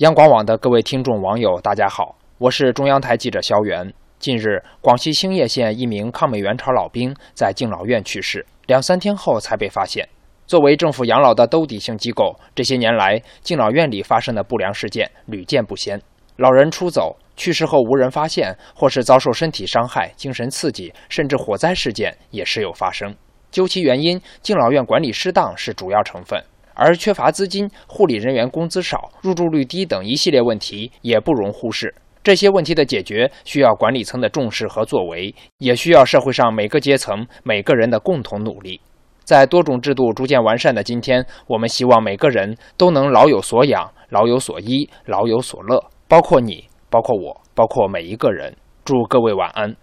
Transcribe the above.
央广网的各位听众、网友，大家好，我是中央台记者肖元。近日，广西兴业县一名抗美援朝老兵在敬老院去世，两三天后才被发现。作为政府养老的兜底性机构，这些年来敬老院里发生的不良事件屡见不鲜。老人出走、去世后无人发现，或是遭受身体伤害、精神刺激，甚至火灾事件也时有发生。究其原因，敬老院管理失当是主要成分。而缺乏资金、护理人员工资少、入住率低等一系列问题也不容忽视。这些问题的解决需要管理层的重视和作为，也需要社会上每个阶层、每个人的共同努力。在多种制度逐渐完善的今天，我们希望每个人都能老有所养、老有所依、老有所乐，包括你，包括我，包括每一个人。祝各位晚安。